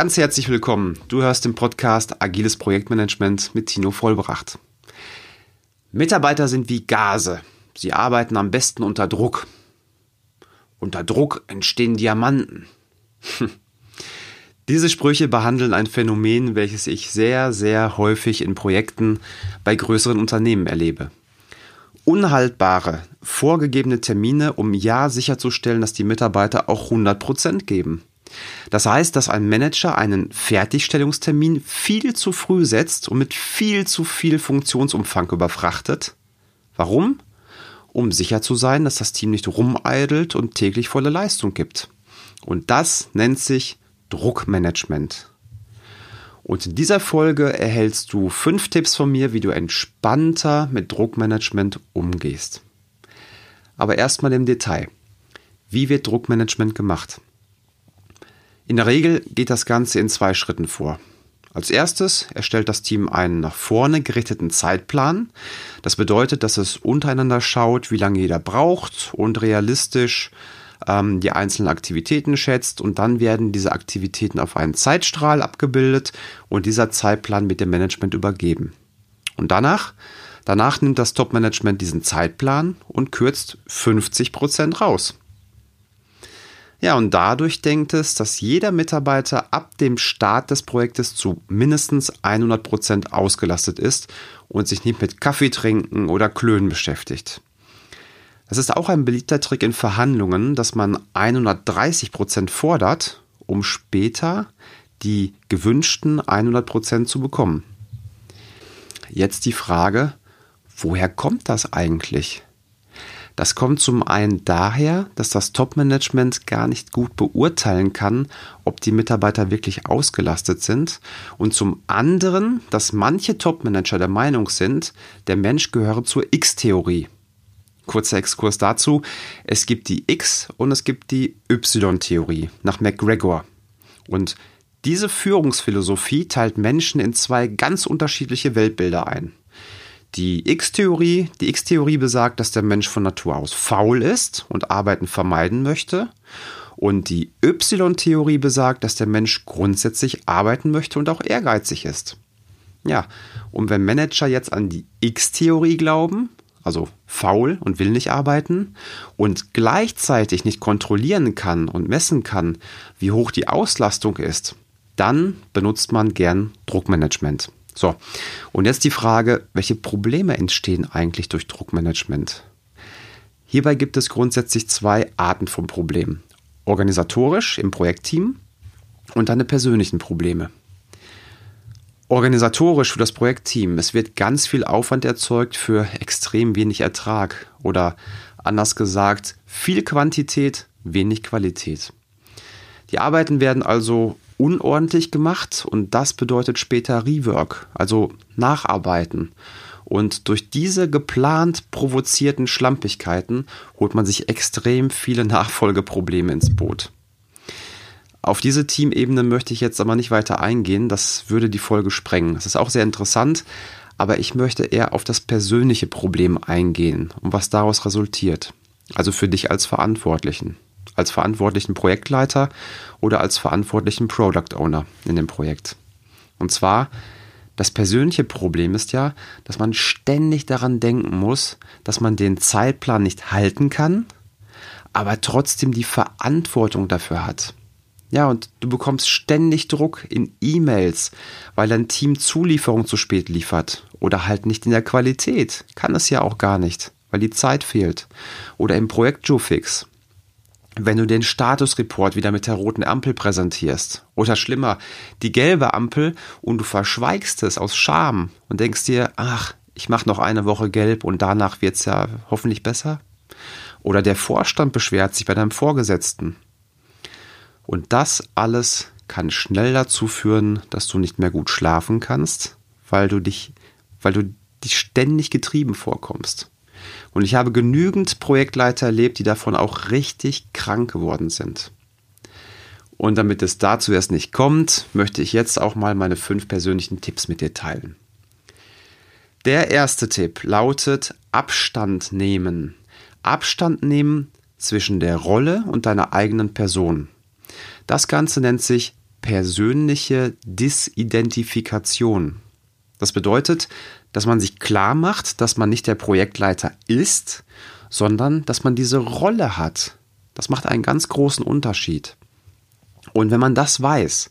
Ganz herzlich willkommen. Du hörst den Podcast Agiles Projektmanagement mit Tino Vollbracht. Mitarbeiter sind wie Gase. Sie arbeiten am besten unter Druck. Unter Druck entstehen Diamanten. Diese Sprüche behandeln ein Phänomen, welches ich sehr, sehr häufig in Projekten bei größeren Unternehmen erlebe. Unhaltbare, vorgegebene Termine, um ja sicherzustellen, dass die Mitarbeiter auch 100% geben. Das heißt, dass ein Manager einen Fertigstellungstermin viel zu früh setzt und mit viel zu viel Funktionsumfang überfrachtet. Warum? Um sicher zu sein, dass das Team nicht rumeidelt und täglich volle Leistung gibt. Und das nennt sich Druckmanagement. Und in dieser Folge erhältst du fünf Tipps von mir, wie du entspannter mit Druckmanagement umgehst. Aber erstmal im Detail. Wie wird Druckmanagement gemacht? In der Regel geht das Ganze in zwei Schritten vor. Als erstes erstellt das Team einen nach vorne gerichteten Zeitplan. Das bedeutet, dass es untereinander schaut, wie lange jeder braucht und realistisch ähm, die einzelnen Aktivitäten schätzt. Und dann werden diese Aktivitäten auf einen Zeitstrahl abgebildet und dieser Zeitplan mit dem Management übergeben. Und danach, danach nimmt das Top-Management diesen Zeitplan und kürzt 50 Prozent raus. Ja, und dadurch denkt es, dass jeder Mitarbeiter ab dem Start des Projektes zu mindestens 100 Prozent ausgelastet ist und sich nicht mit Kaffee trinken oder Klönen beschäftigt. Es ist auch ein beliebter Trick in Verhandlungen, dass man 130 Prozent fordert, um später die gewünschten 100 Prozent zu bekommen. Jetzt die Frage, woher kommt das eigentlich? Das kommt zum einen daher, dass das Top-Management gar nicht gut beurteilen kann, ob die Mitarbeiter wirklich ausgelastet sind. Und zum anderen, dass manche Top-Manager der Meinung sind, der Mensch gehöre zur X-Theorie. Kurzer Exkurs dazu. Es gibt die X- und es gibt die Y-Theorie nach McGregor. Und diese Führungsphilosophie teilt Menschen in zwei ganz unterschiedliche Weltbilder ein. Die X-Theorie, die X-Theorie besagt, dass der Mensch von Natur aus faul ist und Arbeiten vermeiden möchte. Und die Y-Theorie besagt, dass der Mensch grundsätzlich arbeiten möchte und auch ehrgeizig ist. Ja, und wenn Manager jetzt an die X-Theorie glauben, also faul und will nicht arbeiten und gleichzeitig nicht kontrollieren kann und messen kann, wie hoch die Auslastung ist, dann benutzt man gern Druckmanagement. So, und jetzt die Frage, welche Probleme entstehen eigentlich durch Druckmanagement? Hierbei gibt es grundsätzlich zwei Arten von Problemen. Organisatorisch im Projektteam und deine persönlichen Probleme. Organisatorisch für das Projektteam. Es wird ganz viel Aufwand erzeugt für extrem wenig Ertrag oder anders gesagt, viel Quantität, wenig Qualität. Die Arbeiten werden also unordentlich gemacht und das bedeutet später Rework, also Nacharbeiten. Und durch diese geplant provozierten Schlampigkeiten holt man sich extrem viele Nachfolgeprobleme ins Boot. Auf diese Teamebene möchte ich jetzt aber nicht weiter eingehen, das würde die Folge sprengen. Das ist auch sehr interessant, aber ich möchte eher auf das persönliche Problem eingehen und was daraus resultiert. Also für dich als Verantwortlichen als verantwortlichen Projektleiter oder als verantwortlichen Product Owner in dem Projekt. Und zwar, das persönliche Problem ist ja, dass man ständig daran denken muss, dass man den Zeitplan nicht halten kann, aber trotzdem die Verantwortung dafür hat. Ja, und du bekommst ständig Druck in E-Mails, weil dein Team Zulieferung zu spät liefert oder halt nicht in der Qualität. Kann es ja auch gar nicht, weil die Zeit fehlt. Oder im Projekt Joe-Fix wenn du den Statusreport wieder mit der roten Ampel präsentierst. Oder schlimmer, die gelbe Ampel und du verschweigst es aus Scham und denkst dir, ach, ich mache noch eine Woche gelb und danach wird's ja hoffentlich besser. Oder der Vorstand beschwert sich bei deinem Vorgesetzten. Und das alles kann schnell dazu führen, dass du nicht mehr gut schlafen kannst, weil du dich, weil du dich ständig getrieben vorkommst. Und ich habe genügend Projektleiter erlebt, die davon auch richtig krank geworden sind. Und damit es dazu erst nicht kommt, möchte ich jetzt auch mal meine fünf persönlichen Tipps mit dir teilen. Der erste Tipp lautet Abstand nehmen. Abstand nehmen zwischen der Rolle und deiner eigenen Person. Das Ganze nennt sich persönliche Disidentifikation. Das bedeutet, dass man sich klar macht, dass man nicht der Projektleiter ist, sondern dass man diese Rolle hat. Das macht einen ganz großen Unterschied. Und wenn man das weiß,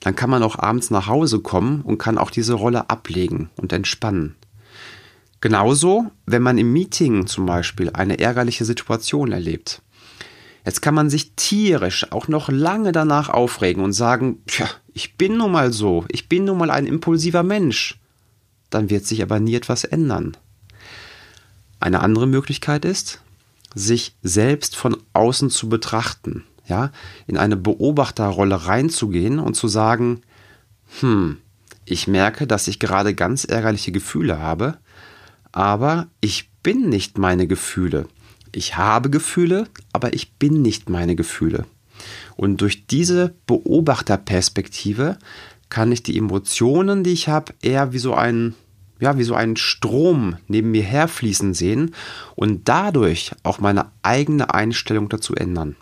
dann kann man auch abends nach Hause kommen und kann auch diese Rolle ablegen und entspannen. Genauso, wenn man im Meeting zum Beispiel eine ärgerliche Situation erlebt. Jetzt kann man sich tierisch auch noch lange danach aufregen und sagen, tja, ich bin nun mal so, ich bin nun mal ein impulsiver Mensch. Dann wird sich aber nie etwas ändern. Eine andere Möglichkeit ist, sich selbst von außen zu betrachten, ja, in eine Beobachterrolle reinzugehen und zu sagen, hm, ich merke, dass ich gerade ganz ärgerliche Gefühle habe, aber ich bin nicht meine Gefühle. Ich habe Gefühle, aber ich bin nicht meine Gefühle. Und durch diese Beobachterperspektive kann ich die Emotionen, die ich habe, eher wie so ein ja, wie so einen Strom neben mir herfließen sehen und dadurch auch meine eigene Einstellung dazu ändern.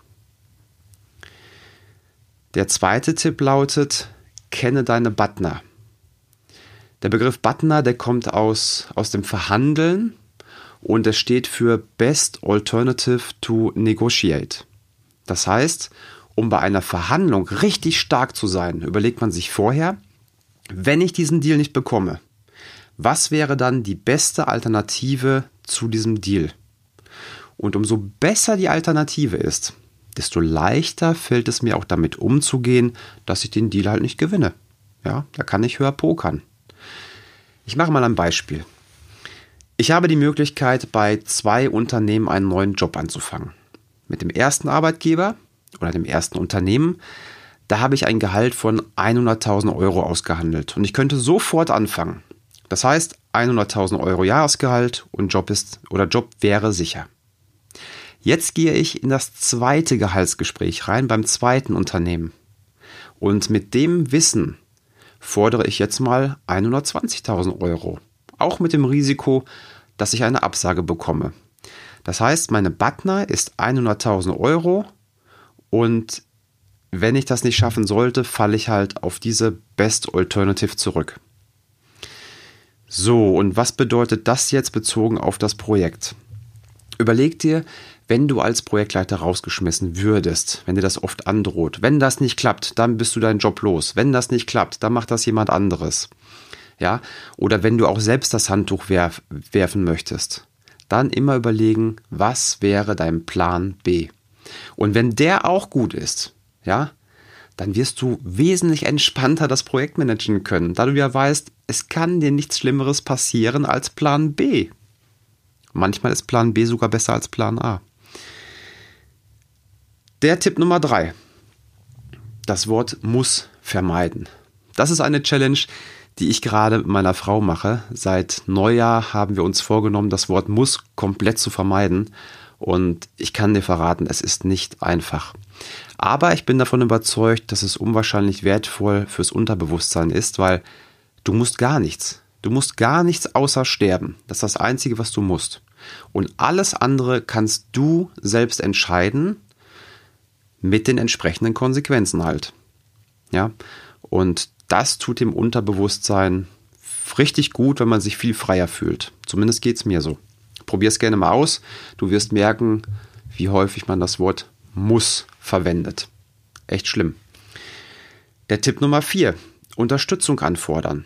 Der zweite Tipp lautet, kenne deine Butner. Der Begriff Butner, der kommt aus, aus dem Verhandeln und er steht für Best Alternative to Negotiate. Das heißt, um bei einer Verhandlung richtig stark zu sein, überlegt man sich vorher, wenn ich diesen Deal nicht bekomme, was wäre dann die beste Alternative zu diesem Deal? Und umso besser die Alternative ist, desto leichter fällt es mir auch damit umzugehen, dass ich den Deal halt nicht gewinne. Ja, da kann ich höher pokern. Ich mache mal ein Beispiel. Ich habe die Möglichkeit, bei zwei Unternehmen einen neuen Job anzufangen. Mit dem ersten Arbeitgeber oder dem ersten Unternehmen, da habe ich ein Gehalt von 100.000 Euro ausgehandelt und ich könnte sofort anfangen. Das heißt, 100.000 Euro Jahresgehalt und Job ist oder Job wäre sicher. Jetzt gehe ich in das zweite Gehaltsgespräch rein beim zweiten Unternehmen. Und mit dem Wissen fordere ich jetzt mal 120.000 Euro. Auch mit dem Risiko, dass ich eine Absage bekomme. Das heißt, meine Butner ist 100.000 Euro und wenn ich das nicht schaffen sollte, falle ich halt auf diese Best Alternative zurück. So, und was bedeutet das jetzt bezogen auf das Projekt? Überleg dir, wenn du als Projektleiter rausgeschmissen würdest, wenn dir das oft androht, wenn das nicht klappt, dann bist du deinen Job los. Wenn das nicht klappt, dann macht das jemand anderes. Ja, oder wenn du auch selbst das Handtuch werf, werfen möchtest, dann immer überlegen, was wäre dein Plan B? Und wenn der auch gut ist, ja, dann wirst du wesentlich entspannter das Projekt managen können, da du ja weißt, es kann dir nichts Schlimmeres passieren als Plan B. Manchmal ist Plan B sogar besser als Plan A. Der Tipp Nummer drei: Das Wort muss vermeiden. Das ist eine Challenge, die ich gerade mit meiner Frau mache. Seit Neujahr haben wir uns vorgenommen, das Wort muss komplett zu vermeiden. Und ich kann dir verraten, es ist nicht einfach. Aber ich bin davon überzeugt, dass es unwahrscheinlich wertvoll fürs Unterbewusstsein ist, weil du musst gar nichts. Du musst gar nichts außer sterben. Das ist das Einzige, was du musst. Und alles andere kannst du selbst entscheiden mit den entsprechenden Konsequenzen halt. Ja, und das tut dem Unterbewusstsein richtig gut, wenn man sich viel freier fühlt. Zumindest geht es mir so. Probier es gerne mal aus. Du wirst merken, wie häufig man das Wort muss verwendet. Echt schlimm. Der Tipp Nummer 4. Unterstützung anfordern.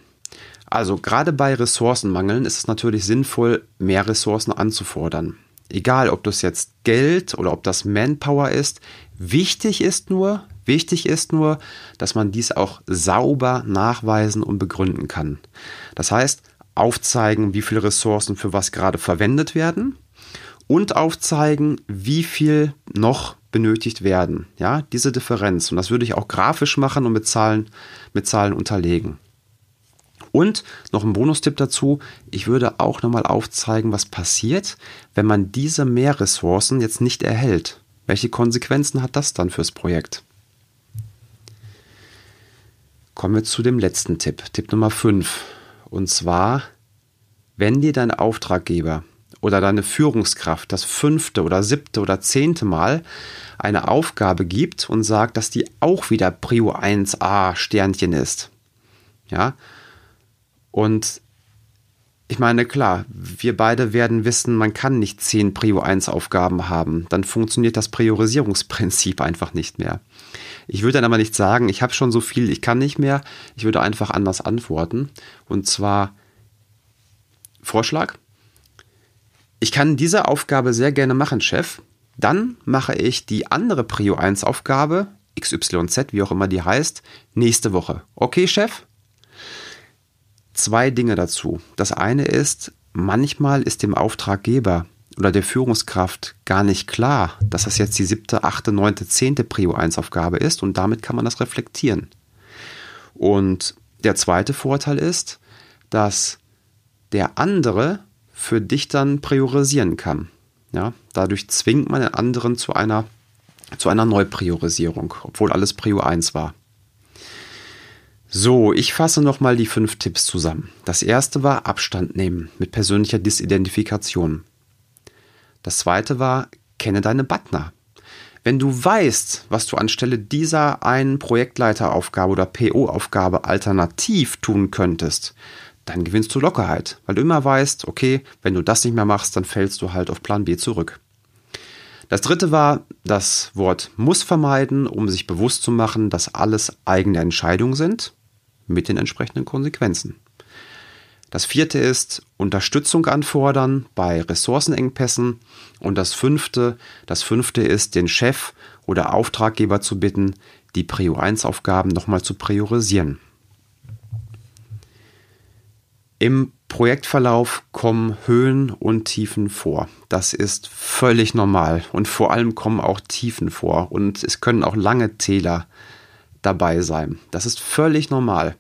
Also gerade bei Ressourcenmangeln ist es natürlich sinnvoll, mehr Ressourcen anzufordern. Egal, ob das jetzt Geld oder ob das Manpower ist. Wichtig ist nur, wichtig ist nur, dass man dies auch sauber nachweisen und begründen kann. Das heißt, aufzeigen, wie viele Ressourcen für was gerade verwendet werden und aufzeigen, wie viel noch benötigt werden. Ja, diese Differenz. Und das würde ich auch grafisch machen und mit Zahlen, mit Zahlen unterlegen. Und noch ein Bonustipp dazu, ich würde auch nochmal aufzeigen, was passiert, wenn man diese Mehrressourcen jetzt nicht erhält. Welche Konsequenzen hat das dann fürs Projekt? Kommen wir zu dem letzten Tipp, Tipp Nummer 5. Und zwar, wenn dir dein Auftraggeber oder deine Führungskraft das fünfte oder siebte oder zehnte Mal eine Aufgabe gibt und sagt, dass die auch wieder Prio 1a Sternchen ist. Ja. Und ich meine, klar, wir beide werden wissen, man kann nicht zehn Prio 1 Aufgaben haben. Dann funktioniert das Priorisierungsprinzip einfach nicht mehr. Ich würde dann aber nicht sagen, ich habe schon so viel, ich kann nicht mehr. Ich würde einfach anders antworten. Und zwar Vorschlag. Ich kann diese Aufgabe sehr gerne machen, Chef. Dann mache ich die andere Prio 1 Aufgabe, XYZ, wie auch immer die heißt, nächste Woche. Okay, Chef? Zwei Dinge dazu. Das eine ist, manchmal ist dem Auftraggeber oder der Führungskraft gar nicht klar, dass das jetzt die siebte, achte, neunte, zehnte Prio 1 Aufgabe ist und damit kann man das reflektieren. Und der zweite Vorteil ist, dass der andere für dich dann priorisieren kann. Ja, dadurch zwingt man den anderen zu einer, zu einer Neupriorisierung, obwohl alles Prio 1 war. So, ich fasse nochmal die fünf Tipps zusammen. Das erste war Abstand nehmen mit persönlicher Disidentifikation. Das zweite war, kenne deine Butner. Wenn du weißt, was du anstelle dieser einen Projektleiteraufgabe oder PO-Aufgabe alternativ tun könntest, dann gewinnst du Lockerheit, weil du immer weißt, okay, wenn du das nicht mehr machst, dann fällst du halt auf Plan B zurück. Das dritte war das Wort muss vermeiden, um sich bewusst zu machen, dass alles eigene Entscheidungen sind mit den entsprechenden Konsequenzen. Das vierte ist Unterstützung anfordern bei Ressourcenengpässen. Und das fünfte, das fünfte ist, den Chef oder Auftraggeber zu bitten, die Prio 1 Aufgaben nochmal zu priorisieren. Im Projektverlauf kommen Höhen und Tiefen vor. Das ist völlig normal. Und vor allem kommen auch Tiefen vor. Und es können auch lange Täler dabei sein. Das ist völlig normal.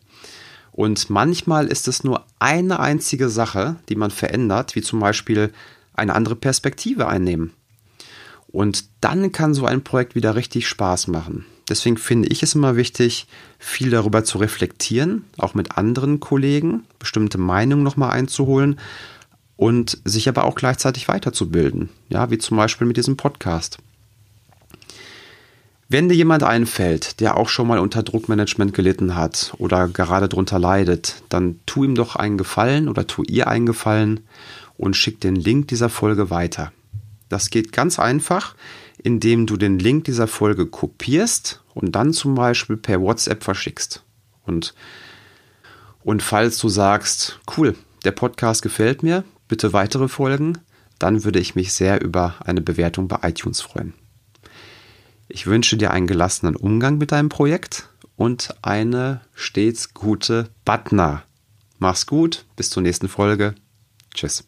Und manchmal ist es nur eine einzige Sache, die man verändert, wie zum Beispiel eine andere Perspektive einnehmen. Und dann kann so ein Projekt wieder richtig Spaß machen. Deswegen finde ich es immer wichtig, viel darüber zu reflektieren, auch mit anderen Kollegen, bestimmte Meinungen nochmal einzuholen und sich aber auch gleichzeitig weiterzubilden. Ja, wie zum Beispiel mit diesem Podcast. Wenn dir jemand einfällt, der auch schon mal unter Druckmanagement gelitten hat oder gerade drunter leidet, dann tu ihm doch einen Gefallen oder tu ihr einen Gefallen und schick den Link dieser Folge weiter. Das geht ganz einfach, indem du den Link dieser Folge kopierst und dann zum Beispiel per WhatsApp verschickst. Und, und falls du sagst, cool, der Podcast gefällt mir, bitte weitere Folgen, dann würde ich mich sehr über eine Bewertung bei iTunes freuen. Ich wünsche dir einen gelassenen Umgang mit deinem Projekt und eine stets gute Butner. Mach's gut, bis zur nächsten Folge. Tschüss.